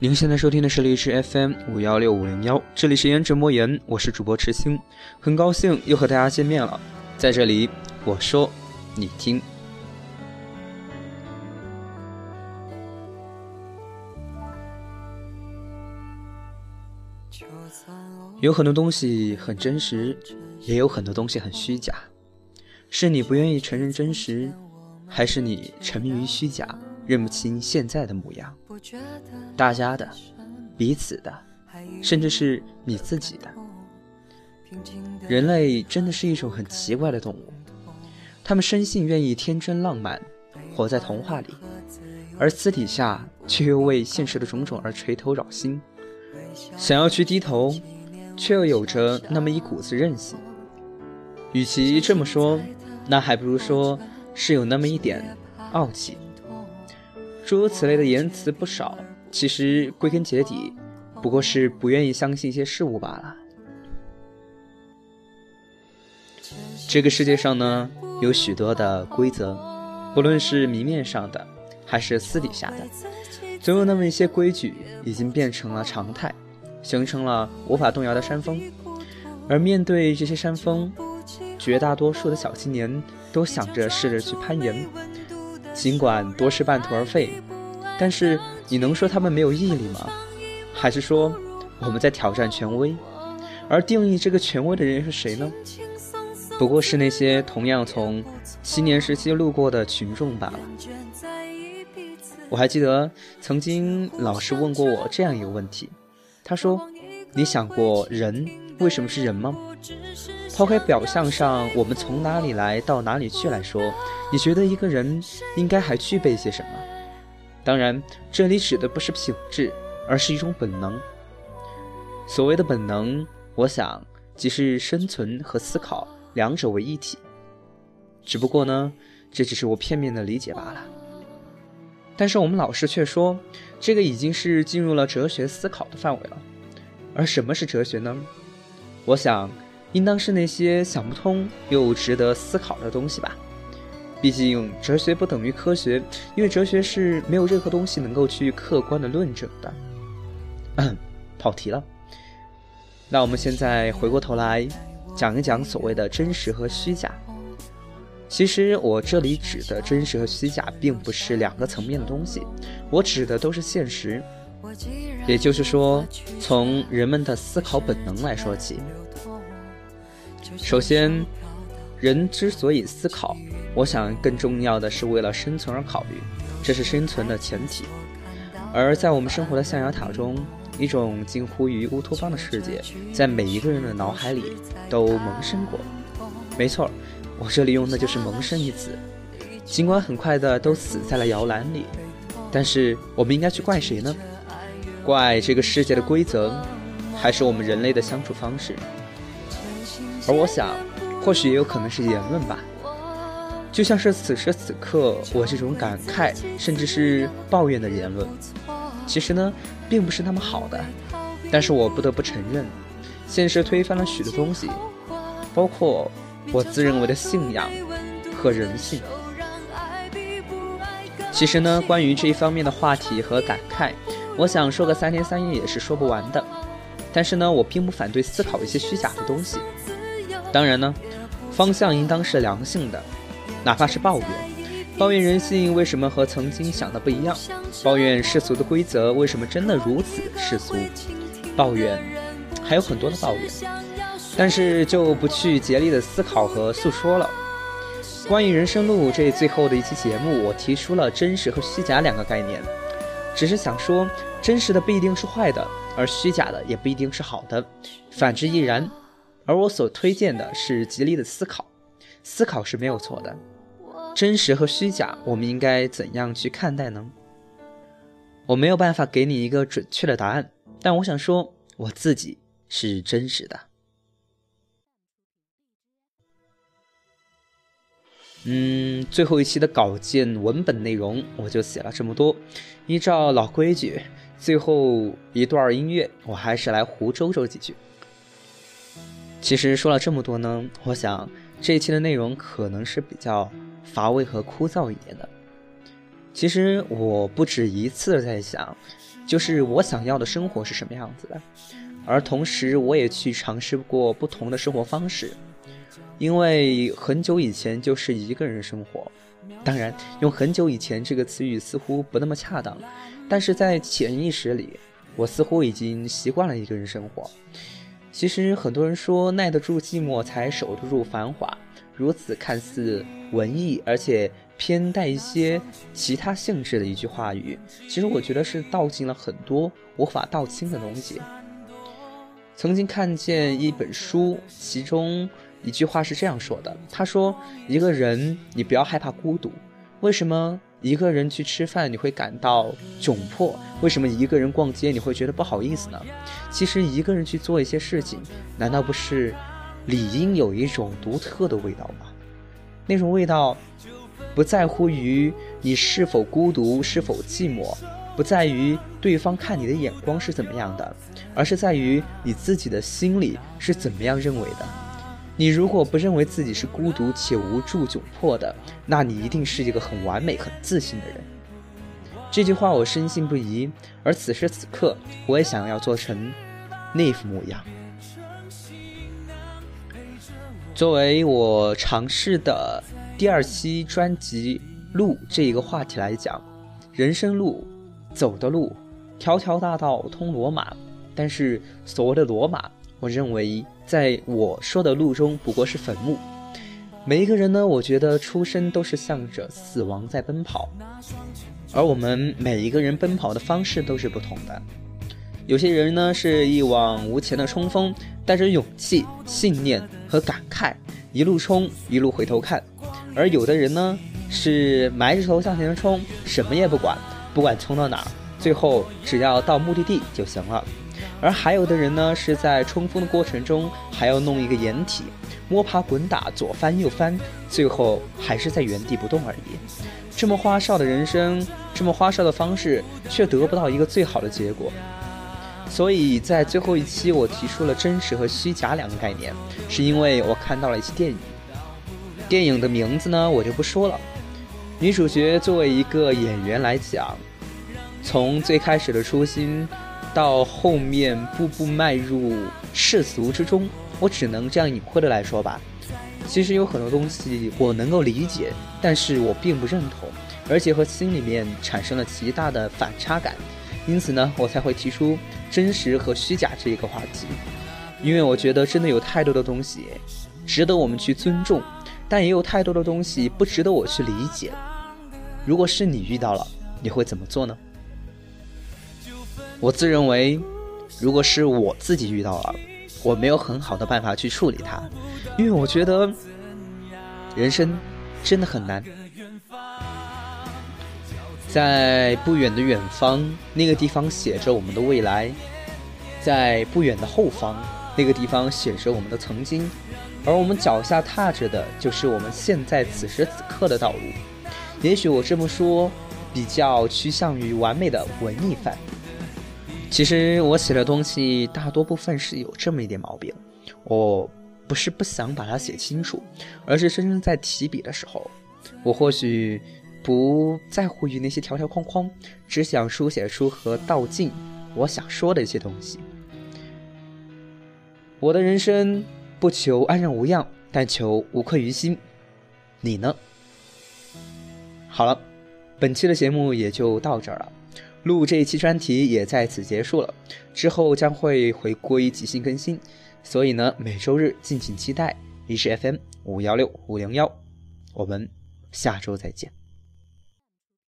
您现在收听的是荔枝 FM 五幺六五零幺，这里是颜值莫言，我是主播池星，很高兴又和大家见面了。在这里，我说，你听。有很多东西很真实，也有很多东西很虚假。是你不愿意承认真实，还是你沉迷于虚假？认不清现在的模样，大家的、彼此的，甚至是你自己的。人类真的是一种很奇怪的动物，他们生性愿意天真浪漫，活在童话里，而私底下却又为现实的种种而垂头扰心，想要去低头，却又有着那么一股子任性。与其这么说，那还不如说是有那么一点傲气。诸如此类的言辞不少，其实归根结底，不过是不愿意相信一些事物罢了。这个世界上呢，有许多的规则，不论是明面上的，还是私底下的，总有那么一些规矩已经变成了常态，形成了无法动摇的山峰。而面对这些山峰，绝大多数的小青年都想着试着去攀岩。尽管多是半途而废，但是你能说他们没有毅力吗？还是说我们在挑战权威？而定义这个权威的人是谁呢？不过是那些同样从七年时期路过的群众罢了。我还记得曾经老师问过我这样一个问题，他说：“你想过人为什么是人吗？”抛开表象上我们从哪里来到哪里去来说，你觉得一个人应该还具备些什么？当然，这里指的不是品质，而是一种本能。所谓的本能，我想即是生存和思考两者为一体。只不过呢，这只是我片面的理解罢了。但是我们老师却说，这个已经是进入了哲学思考的范围了。而什么是哲学呢？我想。应当是那些想不通又值得思考的东西吧。毕竟哲学不等于科学，因为哲学是没有任何东西能够去客观的论证的。跑题了。那我们现在回过头来讲一讲所谓的真实和虚假。其实我这里指的真实和虚假，并不是两个层面的东西，我指的都是现实。也就是说，从人们的思考本能来说起。首先，人之所以思考，我想更重要的是为了生存而考虑，这是生存的前提。而在我们生活的象牙塔中，一种近乎于乌托邦的世界，在每一个人的脑海里都萌生过。没错，我这里用的就是“萌生”一词。尽管很快的都死在了摇篮里，但是我们应该去怪谁呢？怪这个世界的规则，还是我们人类的相处方式？而我想，或许也有可能是言论吧，就像是此时此刻我这种感慨，甚至是抱怨的言论，其实呢，并不是那么好的。但是我不得不承认，现实推翻了许多东西，包括我自认为的信仰和人性。其实呢，关于这一方面的话题和感慨，我想说个三天三夜也是说不完的。但是呢，我并不反对思考一些虚假的东西。当然呢，方向应当是良性的，哪怕是抱怨，抱怨人性为什么和曾经想的不一样，抱怨世俗的规则为什么真的如此世俗，抱怨还有很多的抱怨，但是就不去竭力的思考和诉说了。关于人生路这最后的一期节目，我提出了真实和虚假两个概念，只是想说，真实的不一定是坏的，而虚假的也不一定是好的，反之亦然。而我所推荐的是极力的思考，思考是没有错的。真实和虚假，我们应该怎样去看待呢？我没有办法给你一个准确的答案，但我想说，我自己是真实的。嗯，最后一期的稿件文本内容我就写了这么多。依照老规矩，最后一段音乐，我还是来胡诌诌几句。其实说了这么多呢，我想这一期的内容可能是比较乏味和枯燥一点的。其实我不止一次在想，就是我想要的生活是什么样子的，而同时我也去尝试过不同的生活方式，因为很久以前就是一个人生活。当然，用“很久以前”这个词语似乎不那么恰当，但是在潜意识里，我似乎已经习惯了一个人生活。其实很多人说耐得住寂寞才守得住繁华，如此看似文艺而且偏带一些其他性质的一句话语，其实我觉得是道尽了很多无法道清的东西。曾经看见一本书，其中。一句话是这样说的：“他说，一个人，你不要害怕孤独。为什么一个人去吃饭你会感到窘迫？为什么一个人逛街你会觉得不好意思呢？其实一个人去做一些事情，难道不是理应有一种独特的味道吗？那种味道，不在乎于你是否孤独，是否寂寞，不在于对方看你的眼光是怎么样的，而是在于你自己的心里是怎么样认为的。”你如果不认为自己是孤独且无助窘迫的，那你一定是一个很完美、很自信的人。这句话我深信不疑，而此时此刻，我也想要做成那副模样。作为我尝试的第二期专辑“路”这一个话题来讲，人生路走的路，条条大道通罗马，但是所谓的罗马，我认为。在我说的路中，不过是坟墓。每一个人呢，我觉得出生都是向着死亡在奔跑，而我们每一个人奔跑的方式都是不同的。有些人呢是一往无前的冲锋，带着勇气、信念和感慨，一路冲，一路回头看；而有的人呢是埋着头向前冲，什么也不管，不管冲到哪儿，最后只要到目的地就行了。而还有的人呢，是在冲锋的过程中还要弄一个掩体，摸爬滚打，左翻右翻，最后还是在原地不动而已。这么花哨的人生，这么花哨的方式，却得不到一个最好的结果。所以在最后一期，我提出了真实和虚假两个概念，是因为我看到了一些电影。电影的名字呢，我就不说了。女主角作为一个演员来讲，从最开始的初心。到后面步步迈入世俗之中，我只能这样隐晦的来说吧。其实有很多东西我能够理解，但是我并不认同，而且和心里面产生了极大的反差感。因此呢，我才会提出真实和虚假这一个话题。因为我觉得真的有太多的东西值得我们去尊重，但也有太多的东西不值得我去理解。如果是你遇到了，你会怎么做呢？我自认为，如果是我自己遇到了，我没有很好的办法去处理它，因为我觉得人生真的很难。在不远的远方，那个地方写着我们的未来；在不远的后方，那个地方写着我们的曾经，而我们脚下踏着的就是我们现在此时此刻的道路。也许我这么说，比较趋向于完美的文艺范。其实我写的东西大多部分是有这么一点毛病，我不是不想把它写清楚，而是真正在提笔的时候，我或许不在乎于那些条条框框，只想书写出和道尽我想说的一些东西。我的人生不求安然无恙，但求无愧于心。你呢？好了，本期的节目也就到这儿了。录这一期专题也在此结束了，之后将会回归即兴更新，所以呢，每周日敬请期待。一是 FM 五幺六五零幺，我们下周再见。